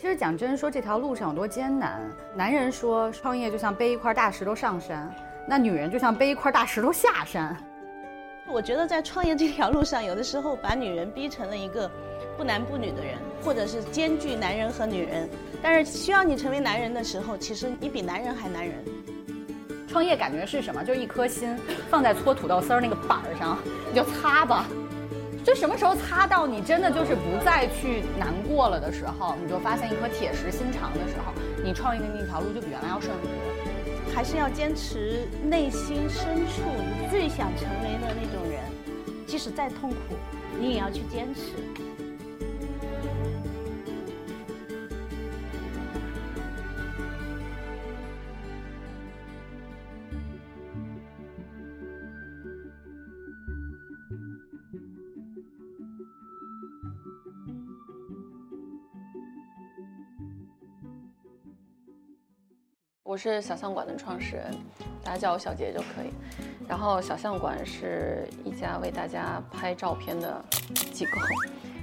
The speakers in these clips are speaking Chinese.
其实讲真，说这条路上有多艰难，男人说创业就像背一块大石头上山，那女人就像背一块大石头下山。我觉得在创业这条路上，有的时候把女人逼成了一个不男不女的人，或者是兼具男人和女人。但是需要你成为男人的时候，其实你比男人还男人。创业感觉是什么？就是一颗心放在搓土豆丝儿那个板儿上，你就擦吧。就什么时候擦到你真的就是不再去难过了的时候，你就发现一颗铁石心肠的时候，你创业的那条路就比原来要顺很多。还是要坚持内心深处你最想成为的那种人，即使再痛苦，你也要去坚持。我是小象馆的创始人，大家叫我小杰就可以。然后小象馆是一家为大家拍照片的机构，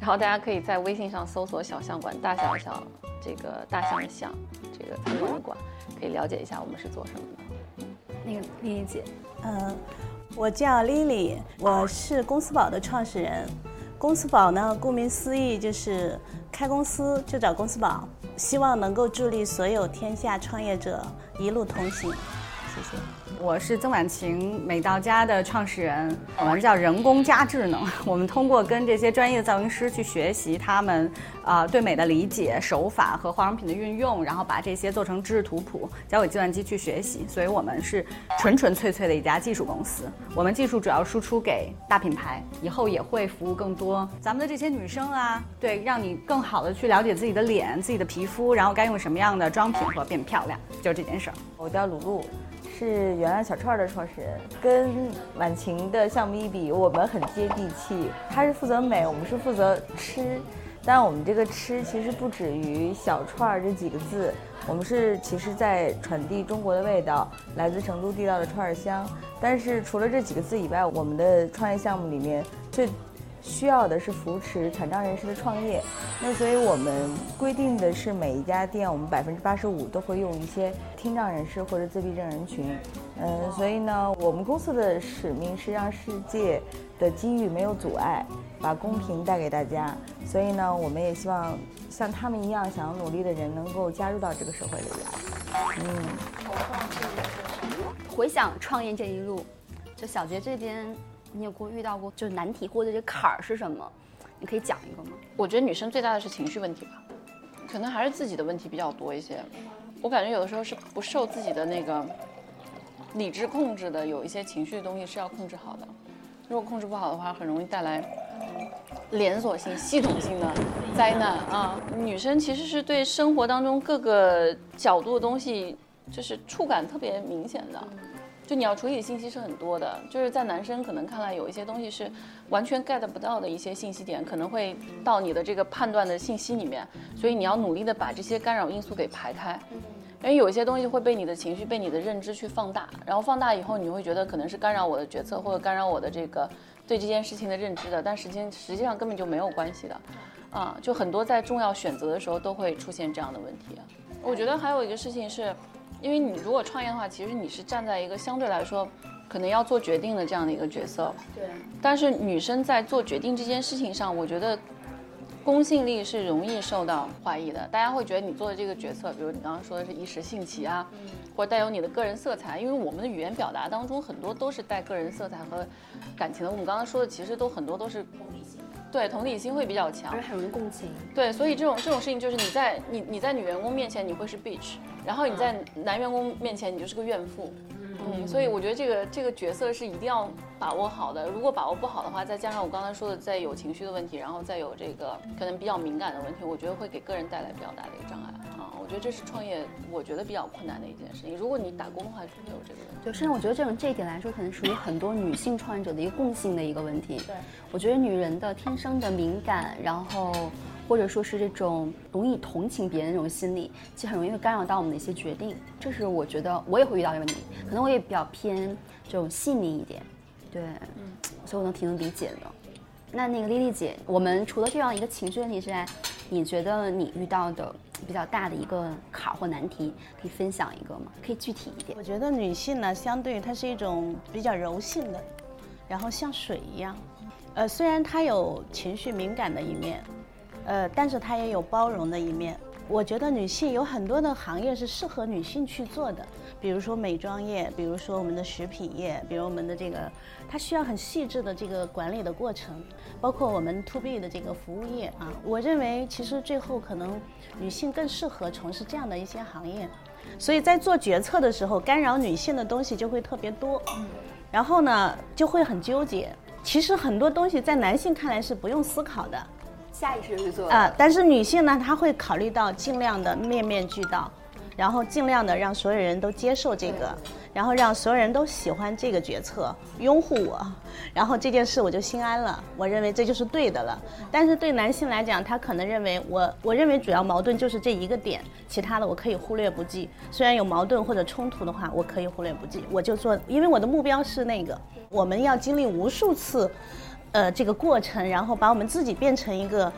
然后大家可以在微信上搜索“小象馆”，大小小这个大象的象，这个参观的馆，可以了解一下我们是做什么的。那个丽丽姐，嗯，我叫 Lily，我是公司宝的创始人。公司宝呢，顾名思义就是开公司就找公司宝。希望能够助力所有天下创业者一路同行，谢谢。我是曾婉晴，美到家的创始人，我们叫人工加智能。我们通过跟这些专业的造型师去学习他们啊对美的理解、手法和化妆品的运用，然后把这些做成知识图谱，交给计算机去学习。所以我们是纯纯粹粹的一家技术公司。我们技术主要输出给大品牌，以后也会服务更多咱们的这些女生啊，对，让你更好的去了解自己的脸、自己的皮肤，然后该用什么样的妆品和变漂亮，就是这件事儿。我叫鲁露。是原来小串的创始人，跟婉晴的项目一比，我们很接地气。他是负责美，我们是负责吃。但我们这个吃其实不止于小串这几个字，我们是其实在传递中国的味道，来自成都地道的串儿香。但是除了这几个字以外，我们的创业项目里面最。需要的是扶持残障人士的创业，那所以我们规定的是每一家店，我们百分之八十五都会用一些听障人士或者自闭症人群。嗯，所以呢，我们公司的使命是让世界的机遇没有阻碍，把公平带给大家。所以呢，我们也希望像他们一样想要努力的人能够加入到这个社会里来。嗯，回想创业这一路，就小杰这边。你有过遇到过就是难题或者这坎儿是什么？你可以讲一个吗？我觉得女生最大的是情绪问题吧，可能还是自己的问题比较多一些。我感觉有的时候是不受自己的那个理智控制的，有一些情绪的东西是要控制好的。如果控制不好的话，很容易带来连锁性、系统性的灾难啊！女生其实是对生活当中各个角度的东西，就是触感特别明显的。就你要处理的信息是很多的，就是在男生可能看来有一些东西是完全 get 不到的一些信息点，可能会到你的这个判断的信息里面，所以你要努力的把这些干扰因素给排开，因为有一些东西会被你的情绪、被你的认知去放大，然后放大以后你会觉得可能是干扰我的决策或者干扰我的这个对这件事情的认知的，但实际实际上根本就没有关系的，啊，就很多在重要选择的时候都会出现这样的问题。我觉得还有一个事情是。因为你如果创业的话，其实你是站在一个相对来说，可能要做决定的这样的一个角色。对。但是女生在做决定这件事情上，我觉得公信力是容易受到怀疑的。大家会觉得你做的这个决策，比如你刚刚说的是一时兴起啊，或者带有你的个人色彩。因为我们的语言表达当中很多都是带个人色彩和感情的。我们刚刚说的其实都很多都是。对，同理心会比较强，而且很容易共情。对，所以这种这种事情就是你在你你在女员工面前你会是 bitch，然后你在男员工面前你就是个怨妇。嗯，所以我觉得这个这个角色是一定要把握好的。如果把握不好的话，再加上我刚才说的再有情绪的问题，然后再有这个可能比较敏感的问题，我觉得会给个人带来比较大的一个障碍。我觉得这是创业，我觉得比较困难的一件事情。如果你打工的话，就没有这个问题。对，甚至我觉得这种这一点来说，可能属于很多女性创业者的一个共性的一个问题。对，我觉得女人的天生的敏感，然后或者说是这种容易同情别人那种心理，其实很容易会干扰到我们的一些决定。这是我觉得我也会遇到一个问题，可能我也比较偏这种细腻一点。对，嗯，所以我能挺能理解的。那那个丽丽姐，我们除了这样一个情绪问题之外，你觉得你遇到的比较大的一个坎儿或难题，可以分享一个吗？可以具体一点。我觉得女性呢，相对于它是一种比较柔性的，然后像水一样，呃，虽然她有情绪敏感的一面，呃，但是她也有包容的一面。我觉得女性有很多的行业是适合女性去做的，比如说美妆业，比如说我们的食品业，比如我们的这个，它需要很细致的这个管理的过程，包括我们 to B 的这个服务业啊。我认为其实最后可能女性更适合从事这样的一些行业，所以在做决策的时候，干扰女性的东西就会特别多，然后呢就会很纠结。其实很多东西在男性看来是不用思考的。下意识去做啊，但是女性呢，她会考虑到尽量的面面俱到，然后尽量的让所有人都接受这个，然后让所有人都喜欢这个决策，拥护我，然后这件事我就心安了。我认为这就是对的了。但是对男性来讲，他可能认为我，我认为主要矛盾就是这一个点，其他的我可以忽略不计。虽然有矛盾或者冲突的话，我可以忽略不计。我就做，因为我的目标是那个，我们要经历无数次。呃，这个过程，然后把我们自己变成一个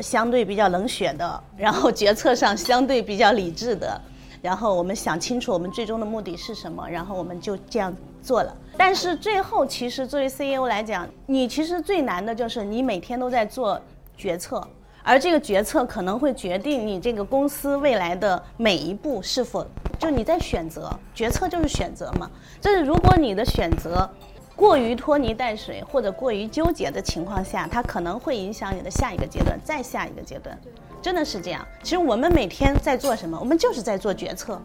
相对比较冷血的，然后决策上相对比较理智的，然后我们想清楚我们最终的目的是什么，然后我们就这样做了。但是最后，其实作为 CEO 来讲，你其实最难的就是你每天都在做决策，而这个决策可能会决定你这个公司未来的每一步是否就你在选择，决策就是选择嘛。就是如果你的选择。过于拖泥带水或者过于纠结的情况下，它可能会影响你的下一个阶段，再下一个阶段，真的是这样。其实我们每天在做什么？我们就是在做决策，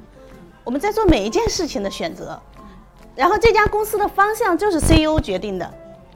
我们在做每一件事情的选择，然后这家公司的方向就是 CEO 决定的。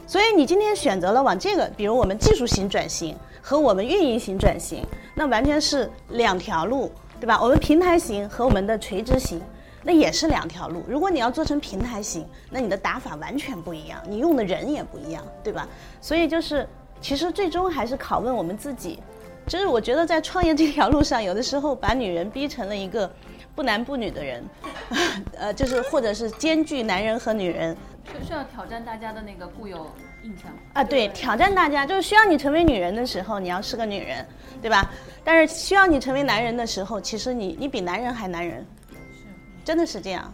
所以你今天选择了往这个，比如我们技术型转型和我们运营型转型，那完全是两条路，对吧？我们平台型和我们的垂直型。那也是两条路。如果你要做成平台型，那你的打法完全不一样，你用的人也不一样，对吧？所以就是，其实最终还是拷问我们自己。就是我觉得在创业这条路上，有的时候把女人逼成了一个不男不女的人，呃，就是或者是兼具男人和女人，需需要挑战大家的那个固有印象啊。对，挑战大家就是需要你成为女人的时候，你要是个女人，对吧？但是需要你成为男人的时候，其实你你比男人还男人。真的是这样，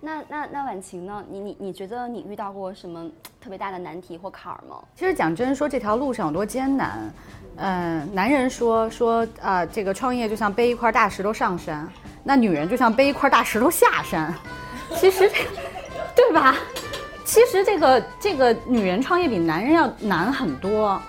那那那婉晴呢？你你你觉得你遇到过什么特别大的难题或坎儿吗？其实讲真，说这条路上有多艰难，嗯，男人说说啊，这个创业就像背一块大石头上山，那女人就像背一块大石头下山。其实，对吧？其实这个这个女人创业比男人要难很多，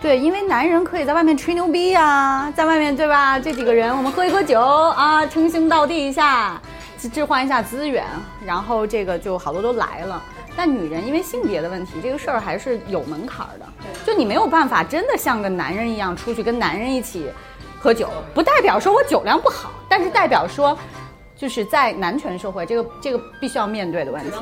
对，因为男人可以在外面吹牛逼呀，在外面对吧？这几个人我们喝一喝酒啊，称兄道弟一下。置换一下资源，然后这个就好多都来了。但女人因为性别的问题，这个事儿还是有门槛的。就你没有办法真的像个男人一样出去跟男人一起喝酒，不代表说我酒量不好，但是代表说，就是在男权社会，这个这个必须要面对的问题。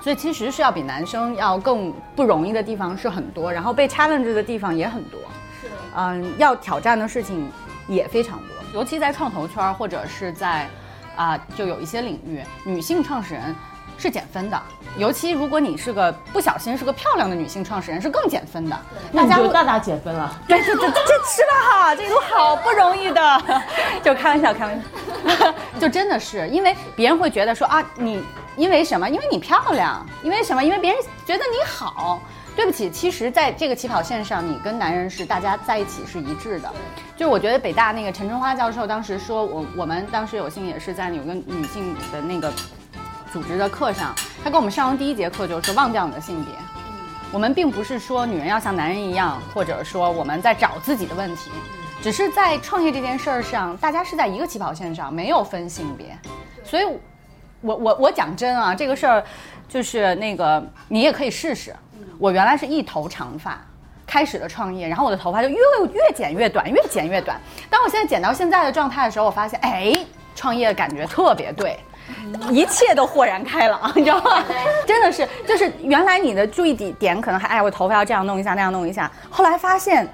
所以其实是要比男生要更不容易的地方是很多，然后被 challenge 的地方也很多。是的。嗯，要挑战的事情也非常多，尤其在创投圈或者是在。啊，就有一些领域，女性创始人是减分的，尤其如果你是个不小心是个漂亮的女性创始人，是更减分的。大家就大大减分了。对，这这这是吧？哈，这都好不容易的，就开玩笑，开玩笑，就真的是因为别人会觉得说啊，你因为什么？因为你漂亮，因为什么？因为别人觉得你好。对不起，其实，在这个起跑线上，你跟男人是大家在一起是一致的。就是我觉得北大那个陈春花教授当时说，我我们当时有幸也是在有个女性的那个组织的课上，他给我们上完第一节课就是忘掉你的性别。我们并不是说女人要像男人一样，或者说我们在找自己的问题，只是在创业这件事儿上，大家是在一个起跑线上，没有分性别。所以，我我我讲真啊，这个事儿就是那个你也可以试试。我原来是一头长发，开始的创业，然后我的头发就越越剪越短，越剪越短。当我现在剪到现在的状态的时候，我发现，哎，创业感觉特别对，一切都豁然开朗，你知道吗？真的是，就是原来你的注意点点可能还，哎，我头发要这样弄一下，那样弄一下。后来发现，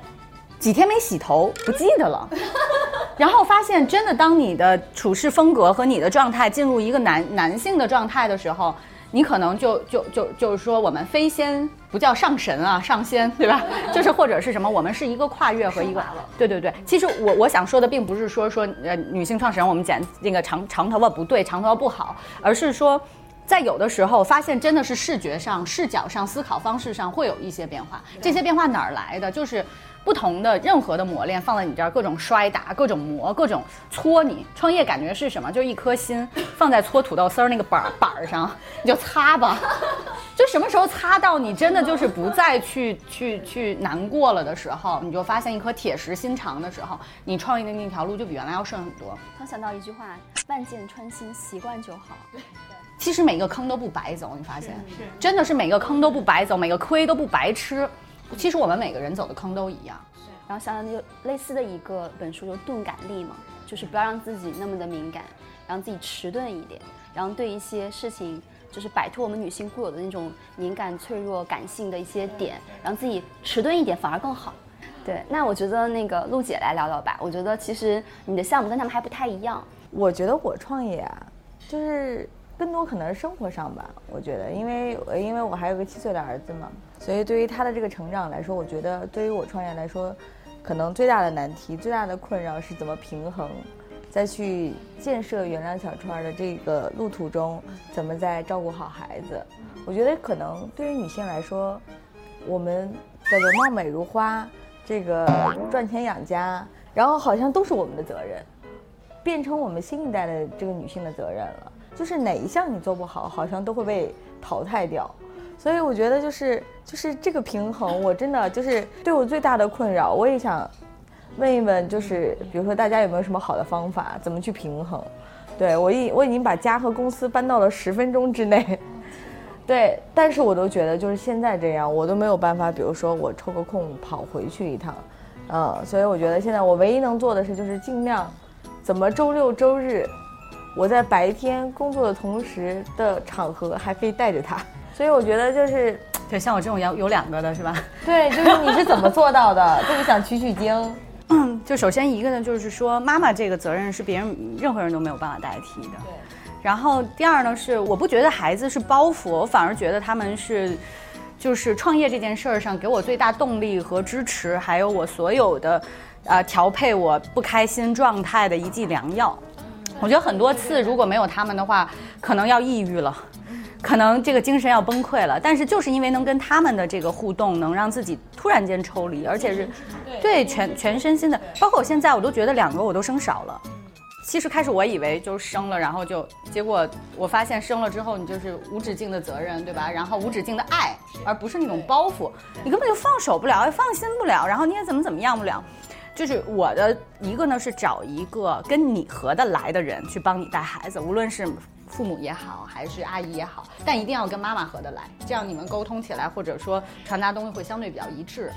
几天没洗头，不记得了。然后发现，真的，当你的处事风格和你的状态进入一个男男性的状态的时候。你可能就就就就是说，我们飞仙不叫上神啊，上仙，对吧？就是或者是什么，我们是一个跨越和一个，对对对。其实我我想说的，并不是说说呃女性创始人我们剪那个长长头发不对，长头发不好，而是说。在有的时候，发现真的是视觉上、视角上、思考方式上会有一些变化。这些变化哪儿来的？就是不同的任何的磨练放在你这儿，各种摔打、各种磨、各种搓你。创业感觉是什么？就是一颗心放在搓土豆丝儿那个板儿板儿上，你就擦吧。就什么时候擦到你真的就是不再去去去难过了的时候，你就发现一颗铁石心肠的时候，你创业的那条路就比原来要顺很多。刚想到一句话：万箭穿心，习惯就好。对其实每个坑都不白走，你发现，真的是每个坑都不白走，每个亏都不白吃。其实我们每个人走的坑都一样。然后想想就类似的一个本书，就是钝感力嘛，就是不要让自己那么的敏感，让自己迟钝一点，然后对一些事情就是摆脱我们女性固有的那种敏感、脆弱、感性的一些点，让自己迟钝一点反而更好。对，那我觉得那个陆姐来聊聊吧。我觉得其实你的项目跟他们还不太一样。我觉得我创业啊，就是。更多可能是生活上吧，我觉得，因为因为我还有个七岁的儿子嘛，所以对于他的这个成长来说，我觉得对于我创业来说，可能最大的难题、最大的困扰是怎么平衡，在去建设原谅小川的这个路途中，怎么在照顾好孩子。我觉得可能对于女性来说，我们叫做貌美如花，这个赚钱养家，然后好像都是我们的责任，变成我们新一代的这个女性的责任了。就是哪一项你做不好，好像都会被淘汰掉，所以我觉得就是就是这个平衡，我真的就是对我最大的困扰。我也想问一问，就是比如说大家有没有什么好的方法，怎么去平衡？对我已我已经把家和公司搬到了十分钟之内，对，但是我都觉得就是现在这样，我都没有办法，比如说我抽个空跑回去一趟，嗯，所以我觉得现在我唯一能做的是就是尽量怎么周六周日。我在白天工作的同时的场合还可以带着他，所以我觉得就是，对，像我这种有有两个的是吧？对，就是你是怎么做到的？特别想取取经。就首先一个呢，就是说妈妈这个责任是别人任何人都没有办法代替的。对。然后第二呢是，我不觉得孩子是包袱，我反而觉得他们是，就是创业这件事儿上给我最大动力和支持，还有我所有的，呃，调配我不开心状态的一剂良药。我觉得很多次如果没有他们的话，可能要抑郁了，可能这个精神要崩溃了。但是就是因为能跟他们的这个互动，能让自己突然间抽离，而且是对全全身心的。包括我现在，我都觉得两个我都生少了。其实开始我以为就是生了，然后就结果我发现生了之后，你就是无止境的责任，对吧？然后无止境的爱，而不是那种包袱，你根本就放手不了，也放心不了，然后你也怎么怎么样不了。就是我的一个呢，是找一个跟你合得来的人去帮你带孩子，无论是父母也好，还是阿姨也好，但一定要跟妈妈合得来，这样你们沟通起来或者说传达东西会相对比较一致。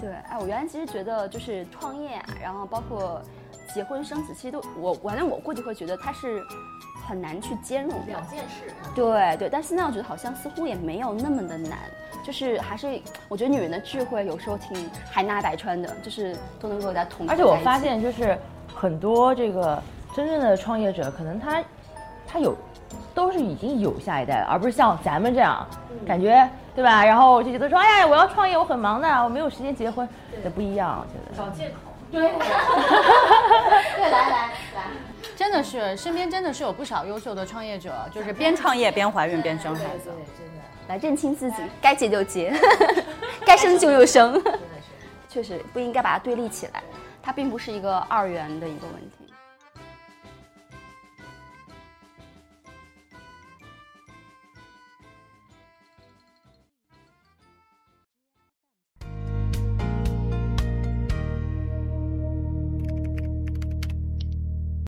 对，哎，我原来其实觉得就是创业，然后包括结婚生子，其实都我反正我过去会觉得他是很难去兼容两件事。对对，但现在我觉得好像似乎也没有那么的难。就是还是，我觉得女人的智慧有时候挺海纳百川的，就是都能够在同。而且我发现，就是很多这个真正的创业者，可能他他有都是已经有下一代了，而不是像咱们这样感觉，对吧？然后就觉得说，哎呀，我要创业，我很忙的，我没有时间结婚，也不一样，我觉得。找借口。对。对，来来来，真的是身边真的是有不少优秀的创业者，就是边创业边怀孕边生孩子。来认清自己，该结就结，该生就又生。确实不应该把它对立起来，它并不是一个二元的一个问题。